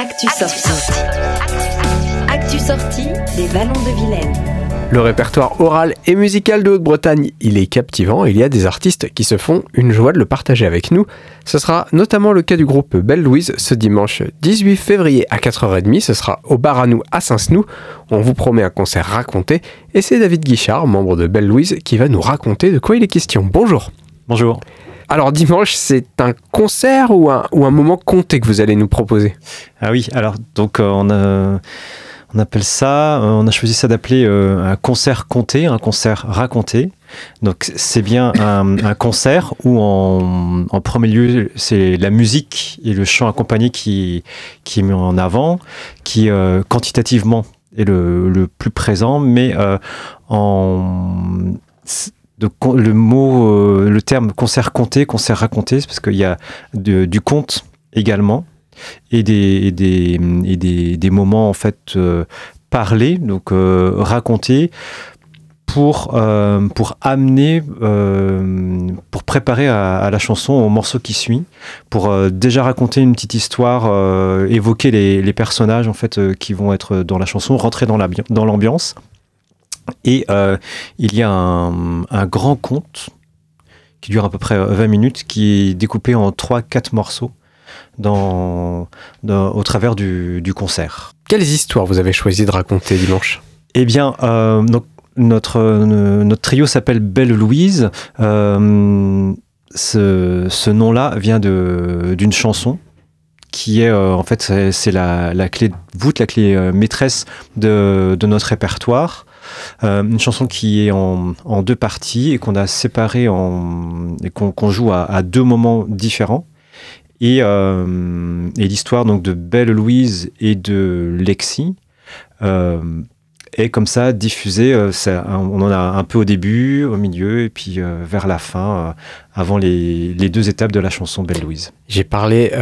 Actu sortie. Actu sortie des Vallons de Vilaine. Le répertoire oral et musical de Haute-Bretagne, il est captivant il y a des artistes qui se font une joie de le partager avec nous. Ce sera notamment le cas du groupe Belle Louise ce dimanche 18 février à 4h30. Ce sera au bar à nous à Saint-Snou. On vous promet un concert raconté et c'est David Guichard, membre de Belle Louise, qui va nous raconter de quoi il est question. Bonjour. Bonjour. Alors dimanche, c'est un concert ou un, ou un moment compté que vous allez nous proposer? Ah oui, alors donc euh, on, a, on appelle ça, euh, on a choisi ça d'appeler euh, un concert compté, un concert raconté. Donc c'est bien un, concert où en, en premier lieu c'est la musique et le chant accompagné qui, qui est mis en avant, qui euh, quantitativement est le, le plus présent, mais euh, en le mot, euh, le terme concert compté, concert raconté, parce qu'il y a du conte également et des, moments en fait euh, parlés, donc euh, racontés pour, amener, pour préparer à, la chanson, au morceau qui suit, pour déjà raconter une petite histoire, évoquer les, personnages en fait qui vont être dans la chanson, rentrer dans l'ambiance. Et euh, il y a un, un grand conte qui dure à peu près 20 minutes, qui est découpé en 3-4 morceaux dans, dans- au travers du, du concert. Quelles histoires vous avez choisi de raconter dimanche? Eh bien, euh, donc, notre, euh, notre trio s'appelle Belle Louise. Euh, ce ce nom-là vient d'une chanson qui est, euh, en fait, c'est la, la clé de voûte, la clé euh, maîtresse de, de notre répertoire. Euh, une chanson qui est en, en deux parties et qu'on a séparée en, et qu'on joue à, deux moments différents. Et, et l'histoire donc de Belle Louise et de Lexi est comme ça diffusée. ça- on en a un peu au début, au milieu et puis vers la fin, avant les, les deux étapes de la chanson Belle Louise. J'ai parlé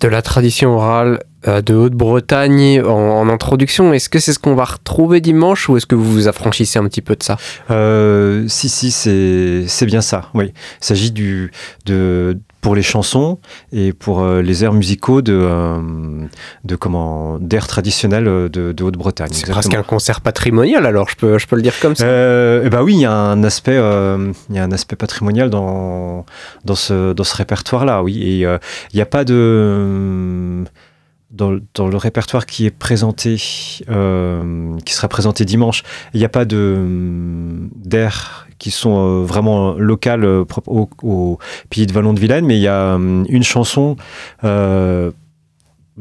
de la tradition orale de Haute-Bretagne en, en introduction. Est-ce que c'est ce qu'on va retrouver dimanche ou est-ce que vous vous affranchissez un petit peu de ça Euh, si, si, c'est c'est bien ça. Oui, il s'agit du de pour les chansons et pour euh, les airs musicaux de euh, de comment d'airs traditionnels euh, de, de Haute-Bretagne. C'est presque un concert patrimonial alors, je peux, je peux le dire comme ça. Euh, eh ben oui, il y a un aspect, euh, il y a un aspect patrimonial dans dans ce dans ce répertoire-là, oui. Et euh, il n'y a pas de dans, le- répertoire qui est présenté, euh, qui sera présenté dimanche, il n'y a pas de d'air qui sont euh, vraiment locales euh, propres au, pays de Vallon de Vilaine, mais il y a euh, une chanson.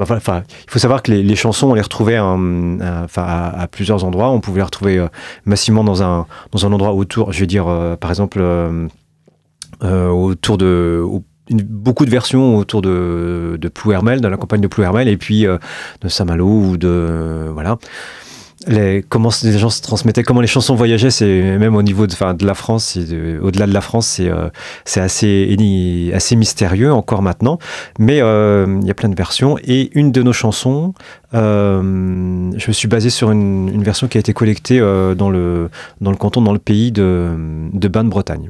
Enfin, il faut savoir que les, chansons, on les retrouvait hein, à, plusieurs endroits. On pouvait les retrouver massivement dans un, dans un endroit autour, je vais dire, par exemple, autour de. Beaucoup de versions autour de, de Plouermel, de la campagne de Plouermel, et puis euh, de Saint-Malo ou de. voilà. Les, comment les gens se transmettaient, comment les chansons voyageaient, c'est même au niveau de, la France, de- au-delà de la France, c'est euh, assez, mystérieux encore maintenant. Mais euh, il y a plein de versions. Et une de nos chansons, euh, je me suis basé sur une, version qui a été collectée euh, dans, le, dans le canton, dans le pays de, de Bain-de-Bretagne.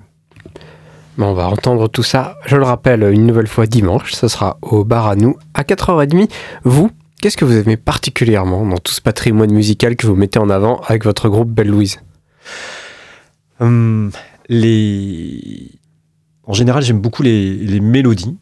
On va entendre tout ça, je le rappelle, une nouvelle fois dimanche. Ce sera au bar à nous à 4h30. Vous, qu'est-ce que vous aimez particulièrement dans tout ce patrimoine musical que vous mettez en avant avec votre groupe Belle Louise? Hum, les... En général, j'aime beaucoup les, les mélodies.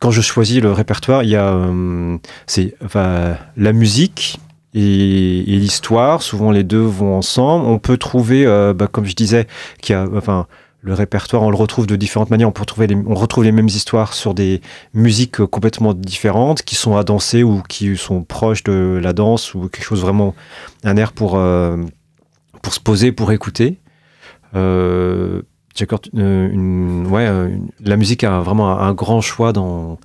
Quand je choisis le répertoire, il y a hum, c'est enfin, la musique et, et l'histoire. Souvent, les deux vont ensemble. On peut trouver, euh, bah, comme je disais, qu'il y a, enfin, le répertoire, on le retrouve de différentes manières. On peut on retrouve les mêmes histoires sur des musiques euh, complètement différentes, qui sont à danser ou qui sont proches de la danse ou quelque chose vraiment un air pour euh, pour se poser, pour écouter. Euh, ouais, la musique a vraiment un, grand choix dans,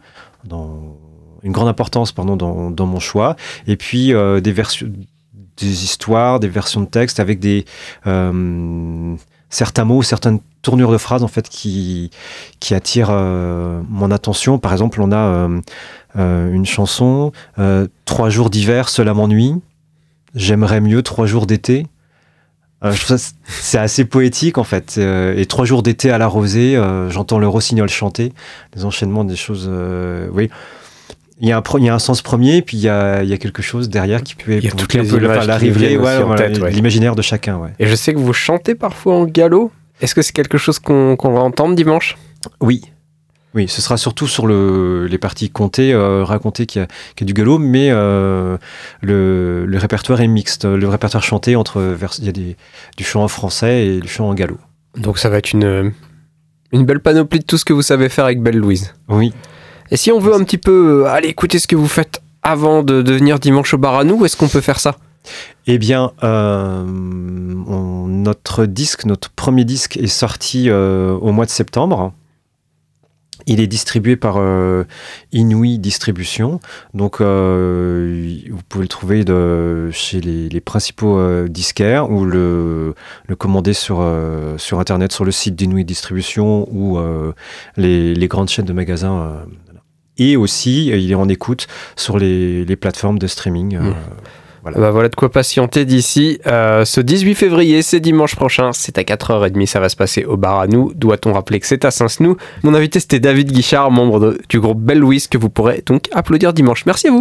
dans une grande importance pardon dans, dans mon choix. Et puis des versions, des histoires, des versions de texte avec des certains mots, certaines tournures de phrases en fait qui qui attirent euh, mon attention. Par exemple, on a euh, euh, une chanson euh, Trois jours d'hiver, cela m'ennuie. J'aimerais mieux trois jours d'été. Euh, je trouve ça c'est assez poétique en fait. Euh, et trois jours d'été à la rosée, euh, j'entends le rossignol chanter, des enchaînements, des choses, euh, oui. Il y, a un, il y a un sens premier, puis il y a, il y a quelque chose derrière qui peut les l'arrivée, viennent ouais, voilà, tête, ouais. l'imaginaire de chacun. Ouais. Et je sais que vous chantez parfois en gallo. Est-ce que c'est quelque chose qu'on va entendre dimanche? Oui. Oui, ce sera surtout sur le, les parties comptées, euh, racontées qu'il y, a- a du galop, mais euh, le, le répertoire est mixte. Le répertoire chanté entre vers- il y a des, du chant en français et du chant en galop. Donc ça va être une, une belle panoplie de tout ce que vous savez faire avec Belle Louise. Oui. Et si on veut un petit peu euh, aller écouter ce que vous faites avant de, de venir dimanche au bar à nous, est-ce qu'on peut faire ça? Eh bien, euh, notre disque, notre premier disque est sorti euh, au mois de septembre. Il est distribué par euh, Inouï Distribution. Donc, euh, vous pouvez le trouver chez les, principaux disquaires ou le, commander sur, sur Internet, sur le site d'Inouï Distribution ou les, grandes chaînes de magasins. et aussi, il est en écoute sur les, plateformes de streaming. Mmh. Voilà. Bah voilà de quoi patienter d'ici. Euh, ce 18 février, c'est dimanche prochain, c'est à 4h30, ça va se passer au bar à nous. Doit-on rappeler que c'est à Saint-Snou Mon invité c'était David Guichard, membre du groupe Belle Louise, que vous pourrez donc applaudir dimanche. Merci à vous